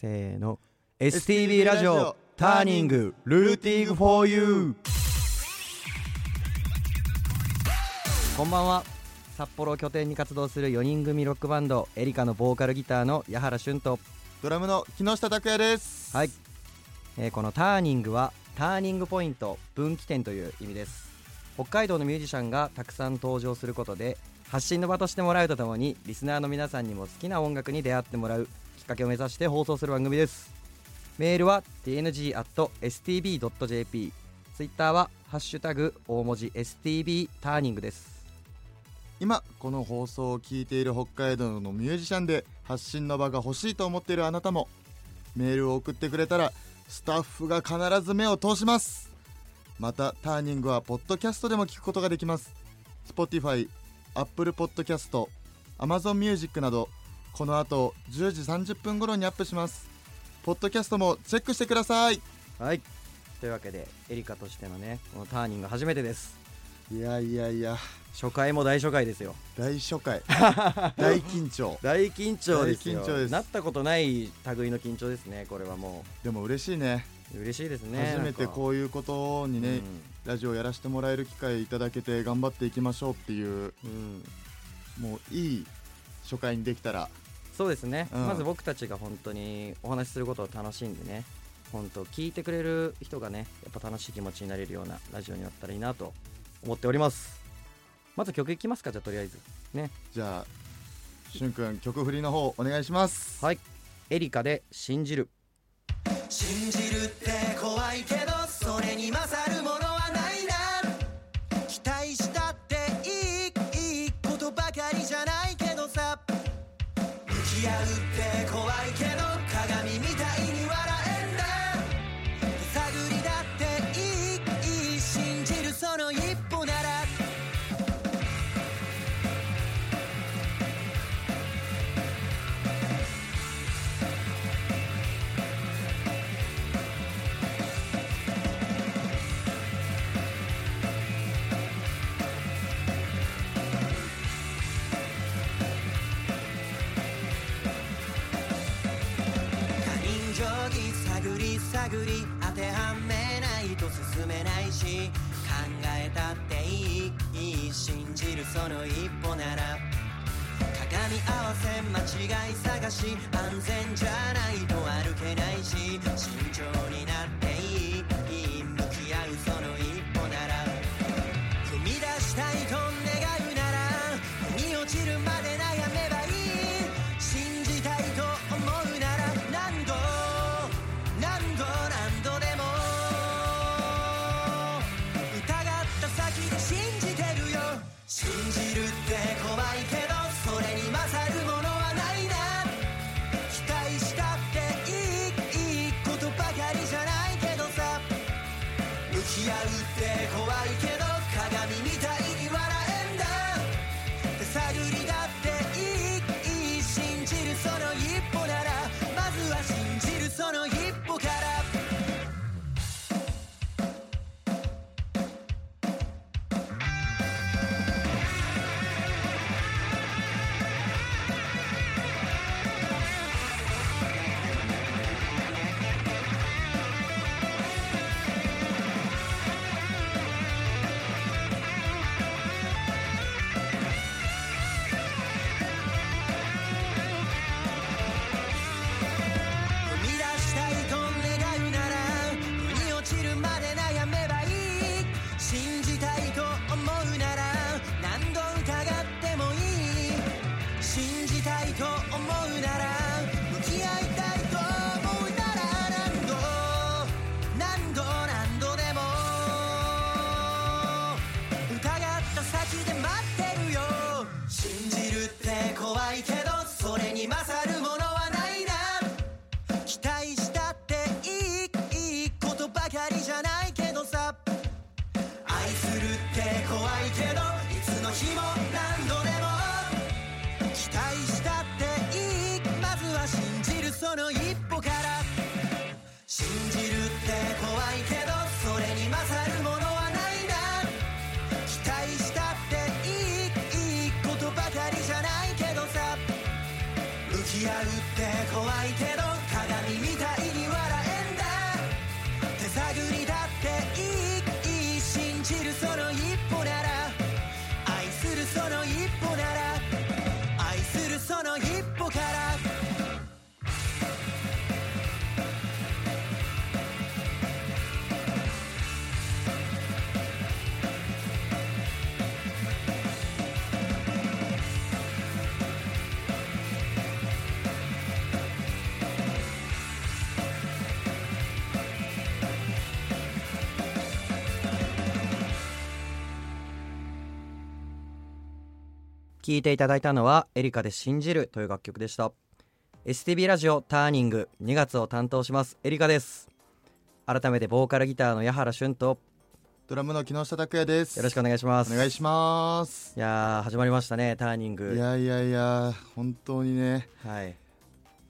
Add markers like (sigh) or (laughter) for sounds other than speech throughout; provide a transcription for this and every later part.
せーの。STB ラジオ。ターニング。ルーティング for you こんばんは。札幌を拠点に活動する4人組ロックバンドエリカのボーカルギターの矢原俊と。ドラムの木下拓也です。はい、えーこのターニングはターニングポイント分岐点という意味です。北海道のミュージシャンがたくさん登場することで発信の場としてもらうとともにリスナーの皆さんにも好きな音楽に出会ってもらうかけを目指して放送する番組です。メールは tng.stb.jp ツイッターはハッシュタグ大文字 STB ターニングです。今この放送を聞いている北海道のミュージシャンで発信の場が欲しいと思っているあなたもメールを送ってくれたらスタッフが必ず目を通します。またターニングはポッドキャストでも聞くことができます。Spotify、Apple Podcast、Amazon Music などこの後10時30分頃にアップします。ポッドキャストもチェックしてください。はい。というわけでエリカとしてのねこのターニング初めてです。いやいやいや。初回も大初回ですよ。大初回。(laughs) 大緊張。大緊張ですよ。大緊張です。なったことない類の緊張ですねこれはもでも嬉しいね。う嬉しいですね初めてこういうことにね、うラジオやらせてもらえる機会いただけて頑張っていきましょうっていうん、うん。もういい初回にできたらそうですね、うん。まず僕たちが本当にお話しすることを楽しんでね本当聞いてくれる人がねやっぱ楽しい気持ちになれるようなラジオになったらいいなと思っております。まず曲いきますかじゃあとりあえず。ね。じゃあしゅんくん曲振りの方お願いします。はい。エリカで「信じる。信じるって間違い探し安全じゃないと歩けないし慎重に聴いていただいたのはエリカで信じるという楽曲でした。STB ラジオターニング2月を担当しますエリカです。改めてボーカルギターの矢原俊とドラムの木下拓也です。よろしくお願いします。お願いします。いやー始まりましたねターニング。いやいやいや本当にね。はい。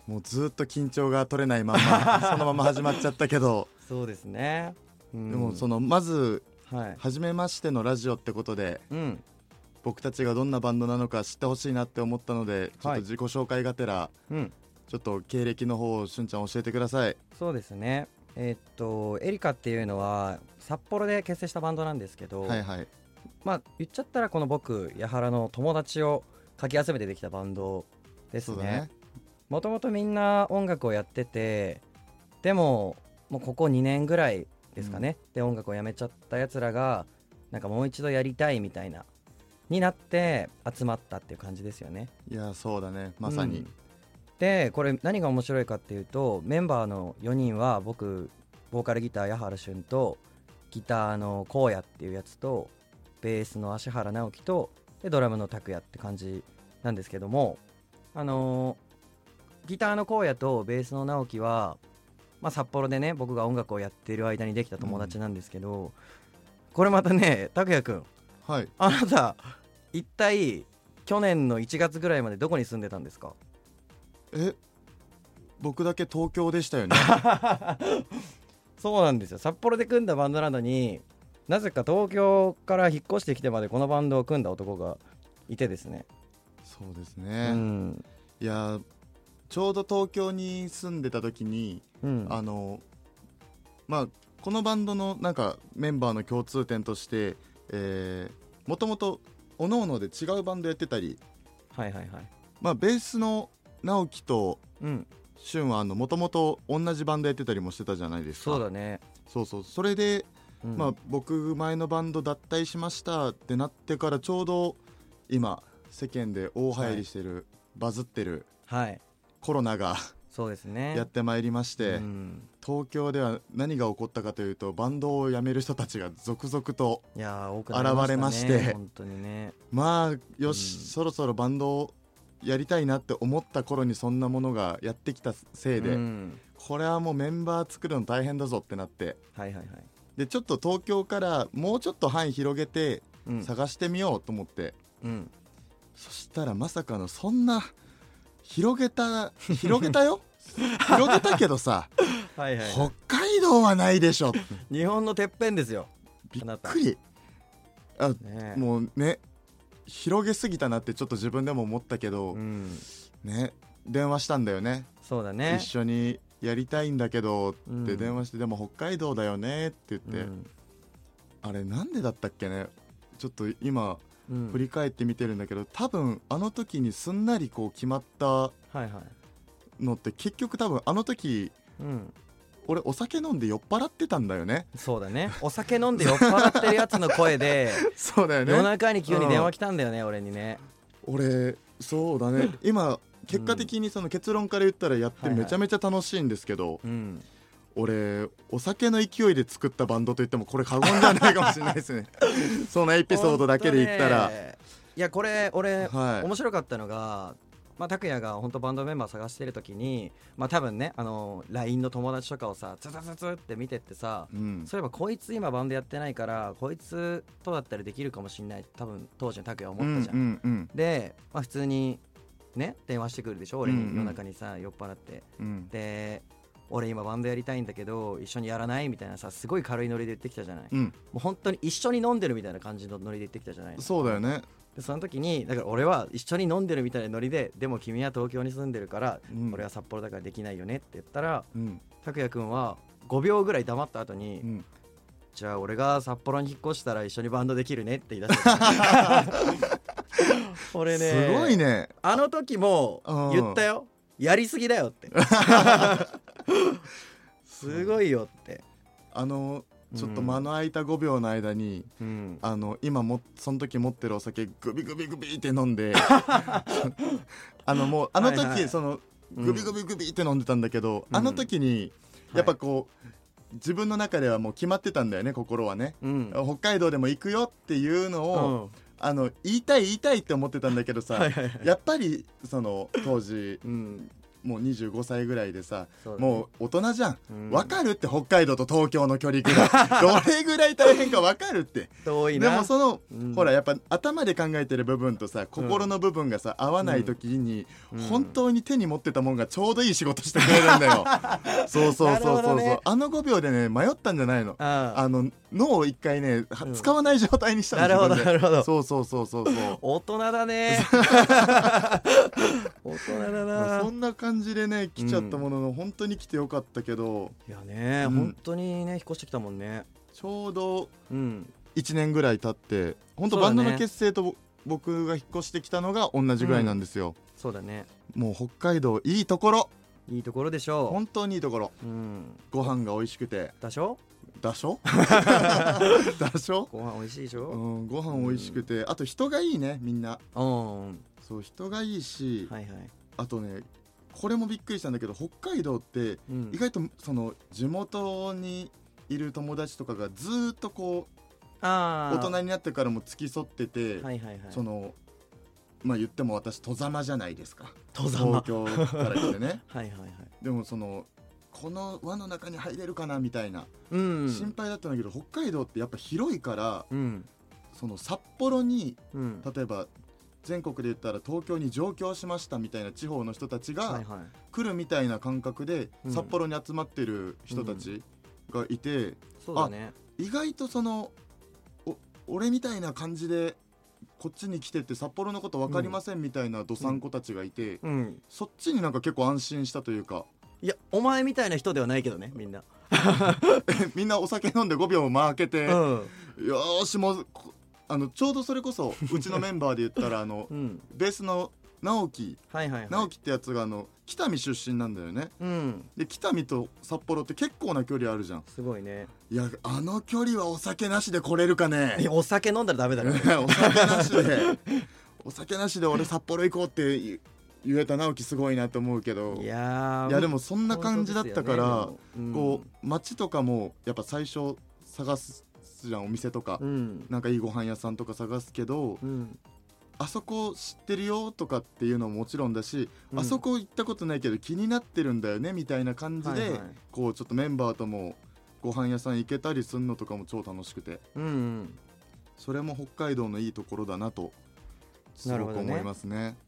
もうずっと緊張が取れないまま (laughs) そのまま始まっちゃったけど、そうですね、うん。でもそのまずはい。初めましてのラジオってことでうん僕たちがどんなバンドなのか知ってほしいなって思ったのでちょっと自己紹介がてら、うん。ちょっと経歴の方をしゅんちゃん教えてください。そうですね。えーっとエリカっていうのは札幌で結成したバンドなんですけど、はいはい。まあ言っちゃったらこの僕矢原の友達をかき集めてできたバンドですね。もともとみんな音楽をやっててでももうここ2年ぐらいですかね、で音楽をやめちゃったやつらがなんかもう一度やりたいみたいなになって集まったっていう感じですよね。いやそうだね。まさに、うんでこれ何が面白いかっていうとメンバーの4人は僕ボーカルギター矢原俊とギターの荒野っていうやつとベースの芦原直樹とでドラムの拓也って感じなんですけどもあのーギターの荒野とベースの直樹は、まあ、札幌でね僕が音楽をやってる間にできた友達なんですけど、これまたね拓也くんはい。あなた一体去年の1月ぐらいまでどこに住んでたんですか？え僕だけ東京でしたよね。(laughs) そうなんですよ。札幌で組んだバンドなのになぜか東京から引っ越してきてまでこのバンドを組んだ男がいてですね、そうですうね、ん。いやちょうど東京に住んでた時にうん。あのまあこのバンドのなんかメンバーの共通点としてえーもともとおのおので違うバンドやってたり、はいはいはい。まあ、ベースの直樹とうん。俊はもともと同じバンドやってたりもしてたじゃないですか。そうだね、そうそう。それで、うん。まあ、僕前のバンド脱退しましたってなってからちょうど今世間で大流行りしてる、バズってるはい。コロナがそうですね。やってまいりまして、うん。東京では何が起こったかというとバンドを辞める人たちが続々と現れまして本当にね。まあよし、うんそろそろバンドをやりたいなって思った頃にそんなものがやってきたせいで、うん。これはもうメンバー作るの大変だぞってなってはいはいはい。でちょっと東京からもうちょっと範囲広げてうん。探してみようと思って、うん。そしたらまさかのそんな広げた広げたよ？(laughs) 広げたけどさはいはい、北海道はないでしょ。日本のてっぺんですよ。びっくり。あねもうね広げすぎたなってちょっと自分でも思ったけど、うん。ね電話したんだよね。そうだね。一緒にやりたいんだけどうん。って電話して、でも北海道だよねって言って、うん。あれなんでだったっけね？ちょっと今うん振り返って見てるんだけど多分あの時にすんなりこう決まったはいはい。のって結局多分あの時うん。俺お酒飲んで酔っ払ってたんだよね。そうだね。お酒飲んで酔っ払ってるやつの声で (laughs) そうだよ夜中に急に電話来たんだよね、俺にね。俺そうだね。今結果的にその結論から言ったらやってはいはい。めちゃめちゃ楽しいんですけど、うん俺お酒の勢いで作ったバンドといってもこれ過言じゃないかもしれないですね。(laughs) そのエピソードだけで言ったら、いやこれ俺、はい。面白かったのがまあ、拓哉が本当バンドメンバー探してる時にまあ多分ねあの LINE の友達とかをさツツツツって見てってさうん。そういえばこいつ今バンドやってないからこいつとだったらできるかもしんない多分当時の拓哉は思ったじゃん、うんうんうん。で、まあ、普通にね電話してくるでしょ俺にうんうん。夜中にさ酔っ払って。うん。で俺今バンドやりたいんだけど一緒にやらないみたいなさすごい軽いノリで言ってきたじゃない、もうん。う本当に一緒に飲んでるみたいな感じのノリで言ってきたじゃない。そうだよね、でその時にだから俺は一緒に飲んでるみたいなノリででも君は東京に住んでるから、うん。俺は札幌だからできないよねって言ったらうん。拓哉君は5秒ぐらい黙った後に、うん、じゃあ俺が札幌に引っ越したら一緒にバンドできるねって言い出した。(laughs) 俺ねすごいね。あの時もうん言ったよ。やりすぎだよって (laughs) (laughs) すごいよって、あのちょっとうん。間の空いた5秒の間に、うん、あの今もその時持ってるお酒グビグビグビって飲んで (laughs) あのもうあの時、はいはい。そのうん。グビグビグビって飲んでたんだけど、うん。あの時にやっぱこう、自分の中ではもう決まってたんだよね心はね、うん。北海道でも行くよっていうのうを、ん。あの言いたい言いたいって思ってたんだけどさ、はいはいはい。やっぱりその当時うんもう25歳ぐらいでさね。もう大人じゃん。うん。わ、かるって北海道と東京の距離ぐらいどれぐらい大変かわかるって。でもその、うん。ほらやっぱ頭で考えてる部分とさ心の部分がさ、合わない時に、うん。本当に手に持ってたもんがちょうどいい仕事してくれるんだよ。(laughs) そうそうそうそうそう、ね。あの5秒でね迷ったんじゃないの。ああの脳を一回ね、使わない状態にしたのなるほどなるほど。そうそうそうそうそう。大人だね。(laughs) 大人だな。そんな感じでね来ちゃったものの、本当に来てよかったけど。いやね、うん。本当にね引っ越してきたもんね。ちょうどうん。1年ぐらい経って本当バンドの結成とぼ僕が引っ越してきたのが同じぐらいなんですよ、そうだね。もう北海道いいところ。いいところでしょ本当にいいところ。ううん。ご飯が美味しくて。だしょ？だしょ？(laughs) だしょ、ご飯美味しいでしょ？うん、ご飯美味しくて。あと人がいいねみんな。うん。そう人がいいし、はいはい。あとねこれもびっくりしたんだけど北海道ってうん。意外とその地元にいる友達とかがずーっとこうあ大人になってからも付き添ってて、はいはいはい。そのまあ言っても私戸ざまじゃないですか。東京から来てね。(laughs) はいはいはい。でもそのこの輪の中に入れるかなみたいな、うん。心配だったんだけど北海道ってやっぱ広いからうん。その札幌にうん。例えば全国で言ったら東京に上京しましたみたいな地方の人たちが来るみたいな感覚でうん。札幌に集まってる人たちがいて、そうだね。意外とそのお俺みたいな感じでこっちに来てて札幌のこと分かりませんみたいなどさんこたちがいて、うん。そっちになんか結構安心したというか。いやお前みたいな人ではないけどねみんな。(laughs) みんなお酒飲んで5秒間開けて、うん。よーしもうこあのちょうどそれこそ (laughs) うちのメンバーで言ったらあの (laughs) うん。ベースの直樹。はいはいはい。直樹ってやつがあの北見出身なんだよね。うん。で北見と札幌って結構な距離あるじゃん。すごいね。いやあの距離はお酒なしで来れるかいねやお酒飲んだらダメだろ (laughs) お酒なしで。お酒なしで俺札幌行こうって言言えた直樹すごいなと思うけど。いやーいやでもそんな感じだったから、本当ですよねこう街とかもやっぱ最初探すじゃんお店とか、うん。なんかいいご飯屋さんとか探すけど、うん。あそこ知ってるよとかっていうのももちろんだし、うん。あそこ行ったことないけど気になってるんだよねみたいな感じで、はいはい。こうちょっとメンバーともご飯屋さん行けたりするのとかも超楽しくて。うんうん。それも北海道のいいところだなとすごく思いますね。で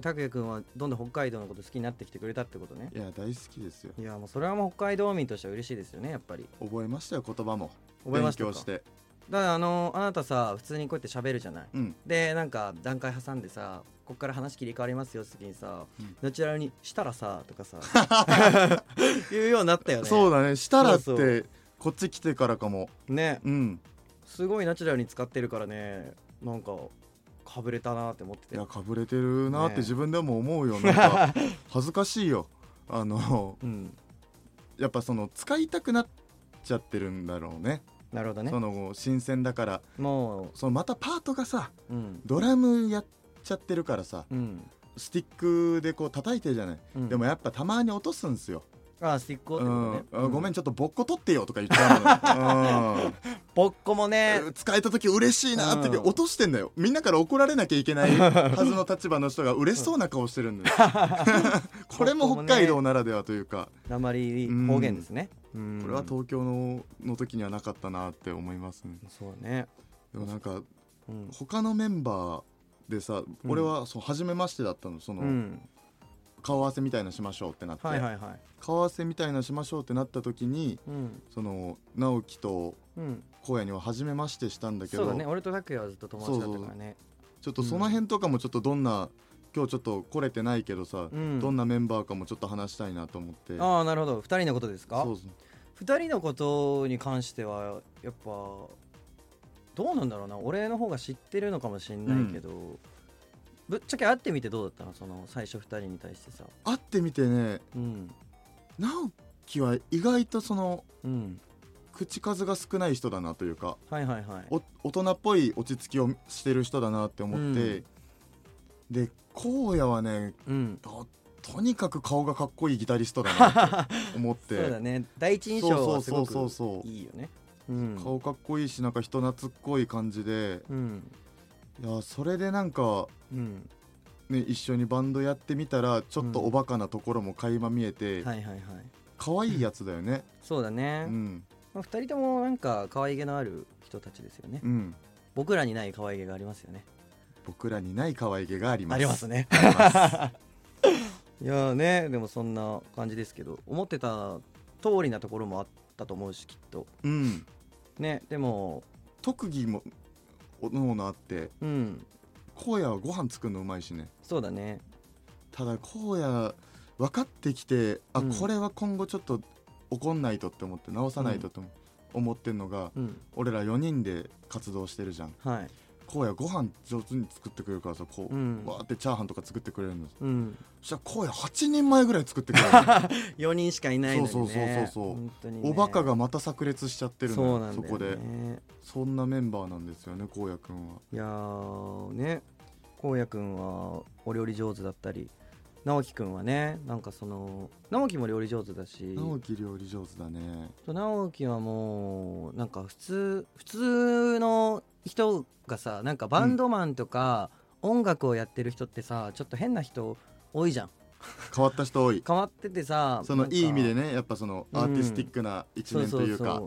拓也君はどんどん北海道のこと好きになってきてくれたってことね。いや大好きですよ。いやもうそれはもう北海道民としては嬉しいですよねやっぱり。覚えましたよ言葉も。覚えましたか？勉強してだからあのあなたさ普通にこうやって喋るじゃない。うん。でなんか段階挟んでさこっから話切り替わりますよって時にさ、うん。ナチュラルに「したらさ」とかさ (laughs) (laughs) 言うようになったよね。そうだねしたらってこっち来てからかも。ね。うん。すごいナチュラルに使ってるからね。なんかかぶれたなって思ってて。いやかぶれてるなってね自分でも思うよ、(laughs) なんか恥ずかしいよ。あのうん。やっぱその使いたくなっちゃってるんだろうね。なるほどね。その新鮮だから。もそのまたパートがさううん。ドラムやっちゃってるからさうん、スティックでこう叩いてるじゃない、うん、でもやっぱたまに落とすんすよ、あスティックをっことね、ん。あごめんちちょっとボッコ取ってよとか言っちゃ (laughs) うの、ぼっこもね。うん使えた時嬉しいなって落としてんだよ。みんなから怒られなきゃいけない (laughs) はずの立場の人が嬉しそうな顔してるんだよ。(laughs) これも北海道ならではというか。鉛方言ですね、うん。これは東京のの時にはなかったなって思いますね。そうね、でもなんかうん。他のメンバーでさ、うん俺はそう初めましてだったのその、うん、顔合わせみたいなしましょうってなって、はいはいはい。顔合わせみたいなしましょうってなった時にうん。その直樹とうん。荒野には初めましてしたんだけど。そうだね。俺と拓也はずっと友達だったからね。ちょっとその辺とかもちょっとどんな今日ちょっと来れてないけどさ、うん。どんなメンバーかもちょっと話したいなと思って。ああなるほど。2人のことですか？そうそう。2人のことに関してはやっぱどうなんだろうな。俺の方が知ってるのかもしれないけど、ぶっちゃけ会ってみてどうだったの？その最初2人に対してさ。会ってみてねうん。直樹は意外とそのうん。口数が少ない人だなというかはいはいはい。お大人っぽい落ち着きをしてる人だなって思って、で荒野はねうん。ととにかく顔がかっこいいギタリストだなって思って。(laughs) そうだね。第一印象はすごくそうそうそうそう。いいよね。うん。顔かっこいいしなんか人懐っこい感じでうんいやそれでなんかうん。ね一緒にバンドやってみたらちょっとおバカなところも垣間見えて、はいはいはい。可愛いやつだよね。(laughs) そうだね、うん。まあ、2人ともなんか可愛げのある人たちですよね。うん。僕らにない可愛げがありますよね。僕らにない可愛げがあります。ありますね。(laughs) いやーねでもそんな感じですけど思ってた通りなところもあったと思うしきっと。うん。ねでも特技もおのおのあってうん。荒野はご飯作るのうまいしね。そうだね。ただ荒野分かってきてあ、うん。これは今後ちょっと怒んないとって思って直さないとって思ってんのが、うん。俺ら4人で活動してるじゃん。はい荒野ご飯上手に作ってくれるからさこう、うん。わーってチャーハンとか作ってくれるのうん。そしたら荒野8人前ぐらい作ってくれる4 (laughs) 人しかいないのにね。そうそうそうそうね。おバカがまた炸裂しちゃってるのよそこで。そんなメンバーなんですよね荒野くんは。いやーね。こうやくんはお料理上手だったり。直樹くんはねなんかその直樹も料理上手だし。直樹料理上手だね。直樹はもうなんか普通普通の人がさなんかバンドマンとか音楽をやってる人ってさちょっと変な人多いじゃん。変わった人多い。(laughs) 変わっててさそのいい意味でねやっぱそのアーティスティックな一面というか。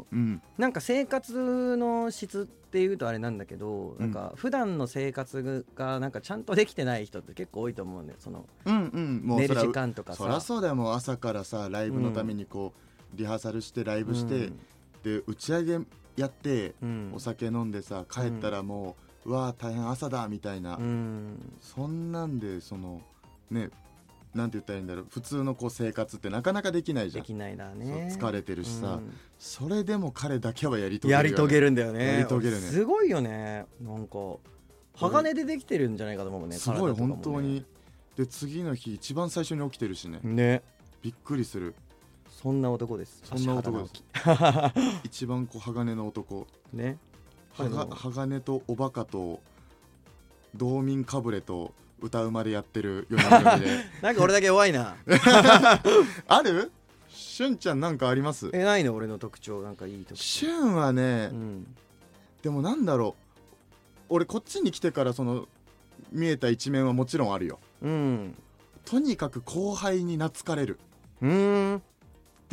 なんか生活の質っていうとあれなんだけど、なんか普段の生活がなんかちゃんとできてない人って結構多いと思うんだよそのうんうん。もう寝る時間とかさ。そりゃそうだよもう朝からさライブのためにこう、リハーサルしてライブして、で打ち上げやってうん。お酒飲んでさ帰ったらもう、うわー大変朝だみたいな、うん。そんなんでそのねなんて言ったらいいんだろう。普通のこう生活ってなかなかできないじゃん。できないだね。疲れてるしさ、うん。それでも彼だけはやり遂げるよ、ね、やり遂げるんだよね。やり遂げるね。すごいよね。なんか鋼でできてるんじゃないかと思うねすごい本当に。で次の日一番最初に起きてるしね。ね。びっくりするそんな男です。そんな男です。一番こう鋼の男。ね。鋼とおバカと道民かぶれと歌うまでやってる4人組で。(laughs) なんか俺だけ弱いな。(laughs) ある？しゅんちゃんなんかあります？えないの俺の特徴。なんかいい特徴。しゅんはね、うん。でもなんだろう。俺こっちに来てからその見えた一面はもちろんあるよ。うん。とにかく後輩に懐かれる。うーん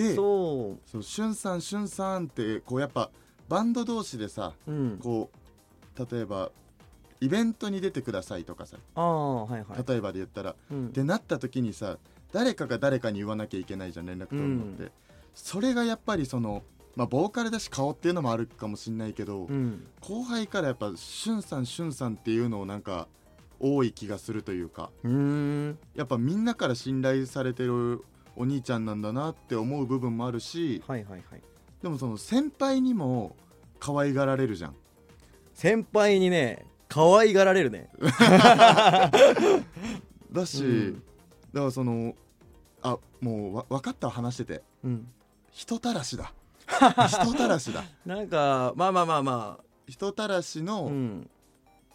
でそそうしゅんさんしゅんさんってこうやっぱバンド同士でさううん。こう例えばイベントに出てくださいとかさ。ああはいはい。例えばで言ったら。うん。ってなった時にさ誰かが誰かに言わなきゃいけないじゃん連絡取るのって、うそれがやっぱりそのまあボーカルだし顔っていうのもあるかもしんないけど、うん。後輩からやっぱしゅんさんしゅんさんっていうのをなんか多い気がするというか。やっぱみんなから信頼されてるお兄ちゃんなんだなって思う部分もあるしはいはいはい。でもその先輩にも可愛がられるじゃん。先輩にね可愛がられるね。(laughs) だし、うん。だからそのあもうわ分かったわ話してて。うん。人たらしだ。(laughs) 人たらしだ。なんかまあまあまあま人たらしあうのん。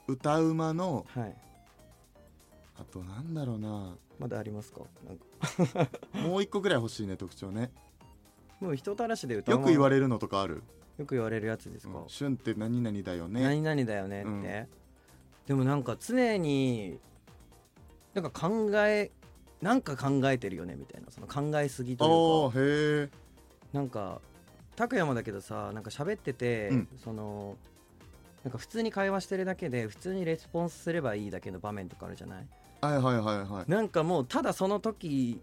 歌うまの、はい。あとなんだろうなまだありますか？なんか。もう一個ぐらい欲しいね特徴ね。もう人たらしで歌よく言われれるのとかある？よく言われるやつですか、うん。旬って何々だよね。何々だよねって、うん。でもなんか常になんか考えなんか考えてるよねみたいな。その考えすぎあというか。ーへえなんか拓也もだけどさなんか喋ってて、うん。そのなんか普通に会話してるだけで普通にレスポンスすればいいだけの場面とかあるじゃない？はいはいはいはい。なんかもうただその時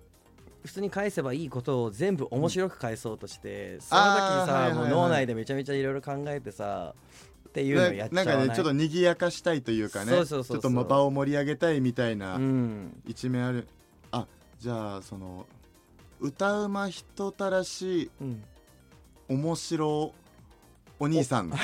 普通に返せばいいことを全部面白く返そうとして、その時さ、もう脳内でめちゃめちゃいろいろ考えてさっていうのやっちゃわない？ななんかねちょっと賑やかしたいというかねそうそうそうそう。ちょっとま場を盛り上げたいみたいなうん。一面ある、あじゃあその歌うま人たらしうん面白お兄さん。(laughs)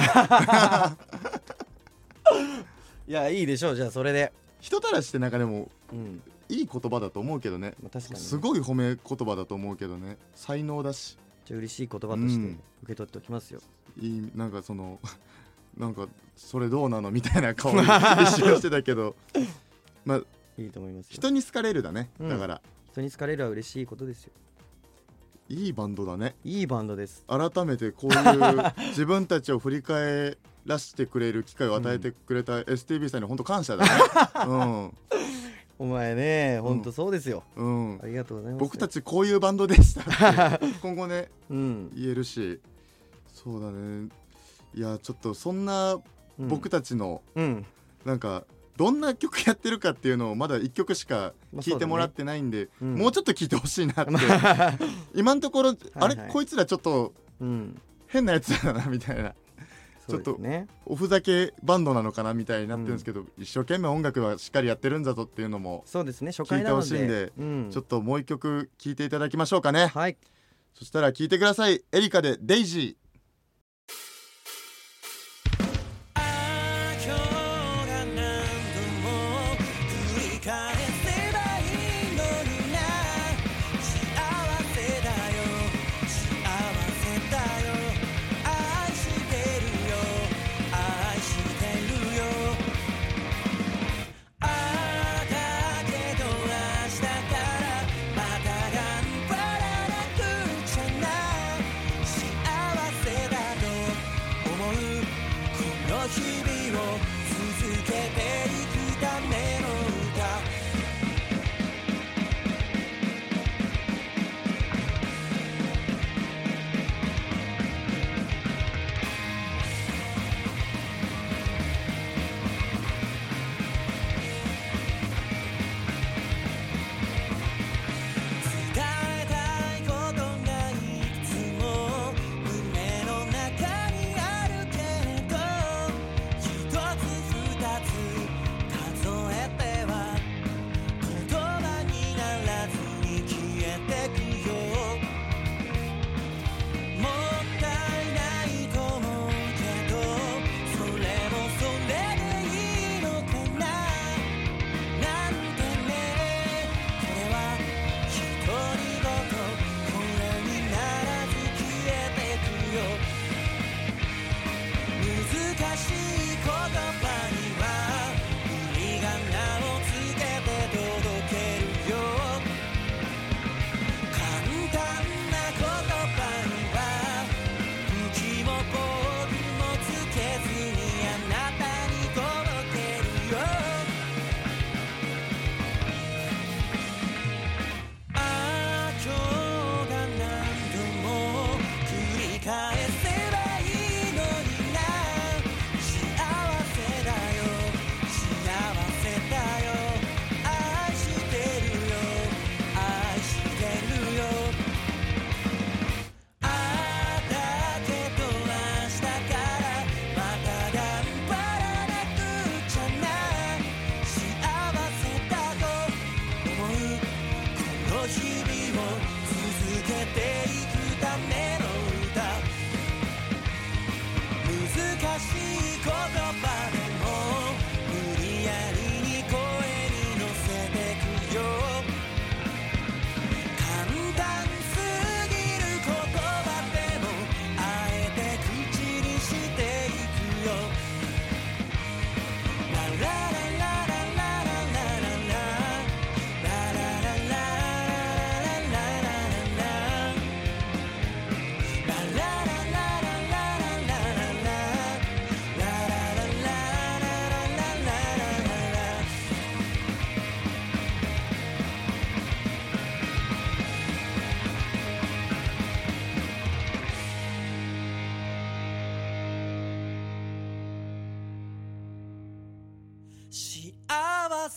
いやいいでしょうじゃあそれで人たらしってなんかでもうん、いい言葉だと思うけどね。まあ、確かにね、すごい褒め言葉だと思うけどね。才能だし。じゃあ嬉しい言葉としてうん。受け取っておきますよ、いいなんかその (laughs) なんかそれどうなのみたいな顔に (laughs) 一瞬してたけど。まあいいと思いますよ。人に好かれるだね。うん。だから、人に好かれるは嬉しいことですよ。いいバンドだね。いいバンドです。改めてこういう自分たちを振り返らしてくれる機会を与えてくれた STB さんに本当感謝だね。(laughs) お前ねほんとそうですよ、うん、うん。あ、りがとうございます。僕たちこういうバンドでしたって (laughs) 今後ねうん、言えるし。そうだね。いやちょっとそんなうん。僕たちのうん。なんかどんな曲やってるかっていうのをまだ1曲しか聞いてもらってないんで、うん。もうちょっと聞いてほしいなって。今のところあれ、はい。こいつらちょっとうん。変なやつだなみたいなちょっとおふざけバンドなのかなみたいになってるんですけど、一生懸命音楽はしっかりやってるんだぞっていうのも、そうですね。初回聞いてほしいんでうん。ちょっともう一曲聴いていただきましょうかね、はい。そしたら聴いてください。エリカで「デイジー」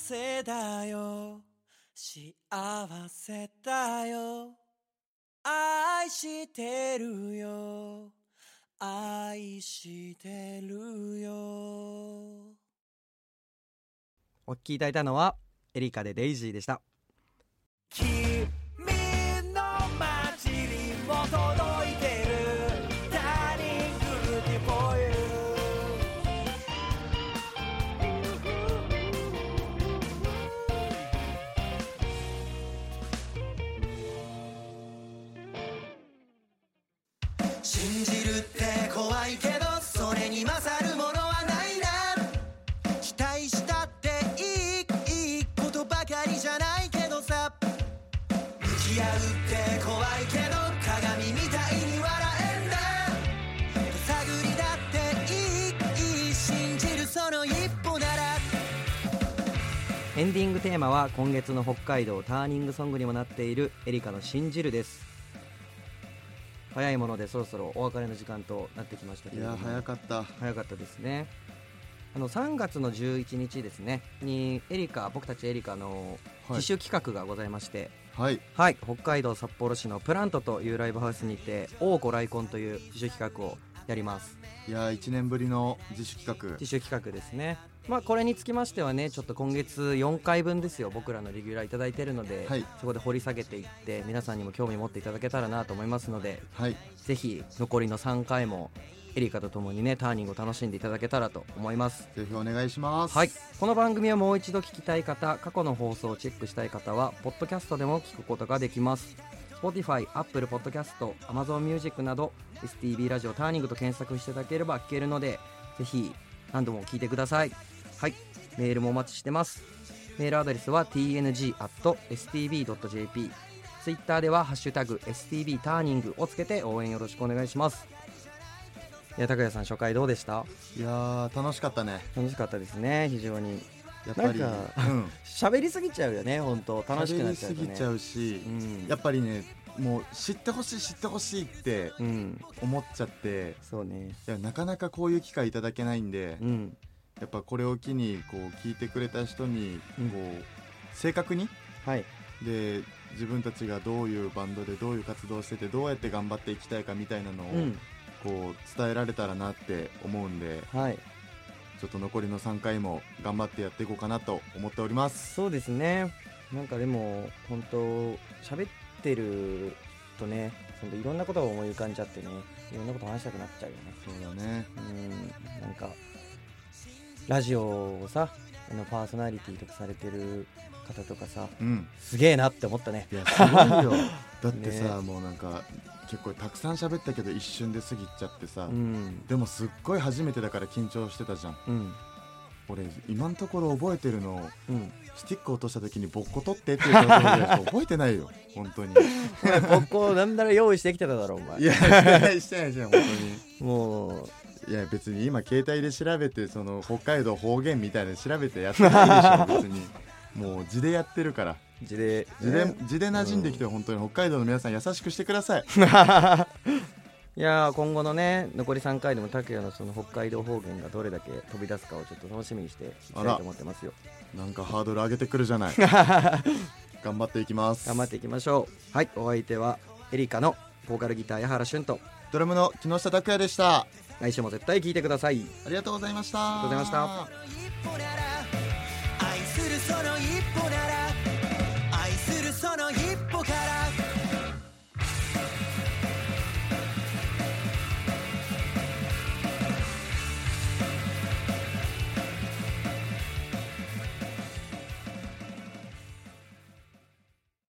せだよ。幸せだよ。愛してるよ。愛してるよ。お聞きいただいたのはエリカでデイジーでしたエンディングテーマは今月の北海道ターニングソングにもなっているエリカの「信じる」です。早いものでそろそろお別れの時間となってきましたけども。や早かった。早かったですね。あの3月の11日ですね。にエリカ僕たちエリカのはい。自主企画がございまして、はい。はい、北海道札幌市のプラントというライブハウスにて「王子来婚」という自主企画をやります。いや1年ぶりの自主企画。自主企画ですねまあこれにつきましてはねちょっと今月4回分ですよ。僕らのレギュラーいただいてるので、はい。そこで掘り下げていって皆さんにも興味持っていただけたらなと思いますのではい。ぜひ残りの3回もエリカとともにねターニングを楽しんでいただけたらと思います。ぜひお願いします。はい、この番組をもう一度聞きたい方過去の放送をチェックしたい方はポッドキャストでも聞くことができます。Spotify、Apple Podcast、Amazon Music など STB ラジオターニングと検索していただければ聞けるのでぜひ何度も聞いてくださいはい。メールもお待ちしてます。メールアドレスは tng.stb.jp ツイッターでは「ハッシュタグ #stb ターニング」をつけて応援よろしくお願いします。いや拓也さん初回どうでした？いやー楽しかったね。楽しかったですね。非常に。やっぱりなんかうん。(laughs) 喋りすぎちゃうよね本当。楽しくなっちゃうとね。喋りすぎちゃうしうん。やっぱりねもう知ってほしい知ってほしいってうん。思っちゃってそうね。いやなかなかこういう機会いただけないんでうんやっぱこれを機にこう聞いてくれた人にうん。こう正確にはい。で自分たちがどういうバンドでどういう活動をしててどうやって頑張っていきたいかみたいなのをうん。こう伝えられたらなって思うんではい。ちょっと残りの3回も頑張ってやっていこうかなと思っております。そうですね。なんかでも本当喋ってるとねそのいろんなことが思い浮かんじゃってねいろんなこと話したくなっちゃうよね。そうだね。うん。なんかラジオをさあのパーソナリティとかされてる方とかさうん。すげえなって思ったね。いやすごいよ。(laughs) だってさ、ね。もうなんか結構たくさん喋ったけど一瞬で過ぎちゃってさ、うん。でもすっごい初めてだから緊張してたじゃん。うん俺今のところ覚えてるのうん。スティック落とした時にボッコ取ってって言ったところでしか覚えてないよ。本当に。ここなんなら用意してきてただろお前。いやしてないしてないしてない本もう。当にいや別に今携帯で調べてその北海道方言みたいなの調べてやってないでしょ別に。もう字でやってるから。字で。字で字で馴染んできて本当に。北海道の皆さん優しくしてください (laughs) いやー今後のね残り3回でも拓也のその北海道方言がどれだけ飛び出すかをちょっと楽しみにしていきたいと思ってますよ。なんかハードル上げてくるじゃない。(laughs) 頑張っていきます。頑張っていきましょう。はいお相手はエリカのボーカルギター矢原俊と。ドラムの木下拓也でした。来週も絶対聞いてください。ありがとうございました。ありがとうございました